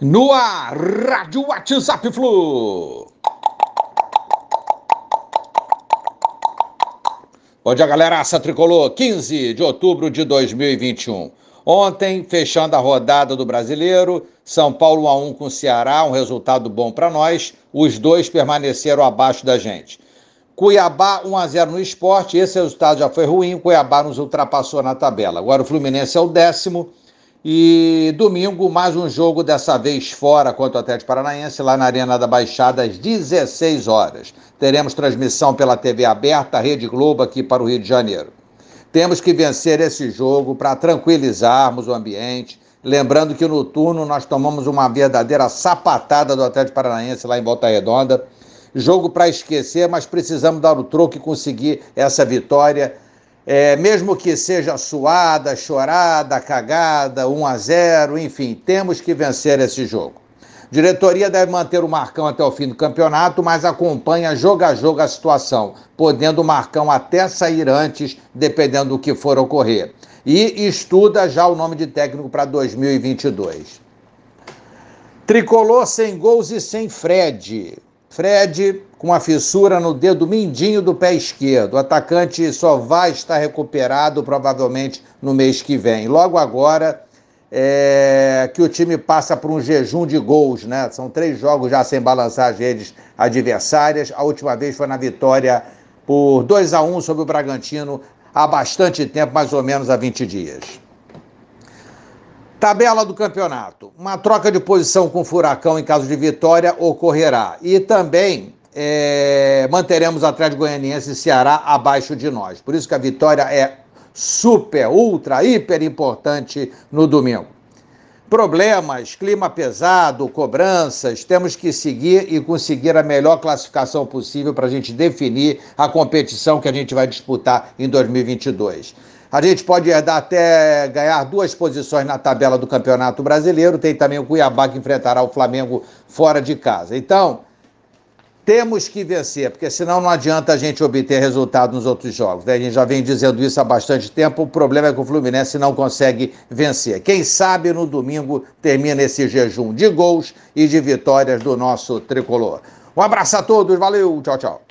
No ar, Rádio WhatsApp Flu. Bom dia, galera. Aça Tricolor, 15 de outubro de 2021. Ontem, fechando a rodada do Brasileiro, São Paulo 1 a 1 com o Ceará, um resultado bom para nós. Os dois permaneceram abaixo da gente. Cuiabá 1 a 0 no esporte, esse resultado já foi ruim, Cuiabá nos ultrapassou na tabela. Agora o Fluminense é o décimo e domingo, mais um jogo, dessa vez fora contra o Atlético Paranaense, lá na Arena da Baixada, às 16 horas. Teremos transmissão pela TV aberta, Rede Globo, aqui para o Rio de Janeiro. Temos que vencer esse jogo para tranquilizarmos o ambiente. Lembrando que no turno nós tomamos uma verdadeira sapatada do Atlético Paranaense lá em Volta Redonda. Jogo para esquecer, mas precisamos dar o troco e conseguir essa vitória é, mesmo que seja suada, chorada, cagada, 1 a 0, enfim, temos que vencer esse jogo. Diretoria deve manter o Marcão até o fim do campeonato, mas acompanha jogo a jogo a situação, podendo o Marcão até sair antes, dependendo do que for ocorrer. E estuda já o nome de técnico para 2022. Tricolor sem gols e sem Fred. Fred com a fissura no dedo mindinho do pé esquerdo. O atacante só vai estar recuperado provavelmente no mês que vem. Logo agora é, que o time passa por um jejum de gols, né? São três jogos já sem balançar as redes adversárias. A última vez foi na vitória por 2 a 1 sobre o Bragantino há bastante tempo, mais ou menos há 20 dias. Tabela do campeonato. Uma troca de posição com o Furacão em caso de vitória ocorrerá. E também é, manteremos Atlético Goianiense e Ceará abaixo de nós. Por isso que a vitória é super, ultra, hiper importante no domingo. Problemas, clima pesado, cobranças, temos que seguir e conseguir a melhor classificação possível para a gente definir a competição que a gente vai disputar em 2022. A gente pode herdar até ganhar duas posições na tabela do Campeonato Brasileiro. Tem também o Cuiabá que enfrentará o Flamengo fora de casa. Então, temos que vencer, porque senão não adianta a gente obter resultado nos outros jogos. Né? A gente já vem dizendo isso há bastante tempo. O problema é que o Fluminense não consegue vencer. Quem sabe no domingo termina esse jejum de gols e de vitórias do nosso tricolor. Um abraço a todos, valeu, tchau, tchau.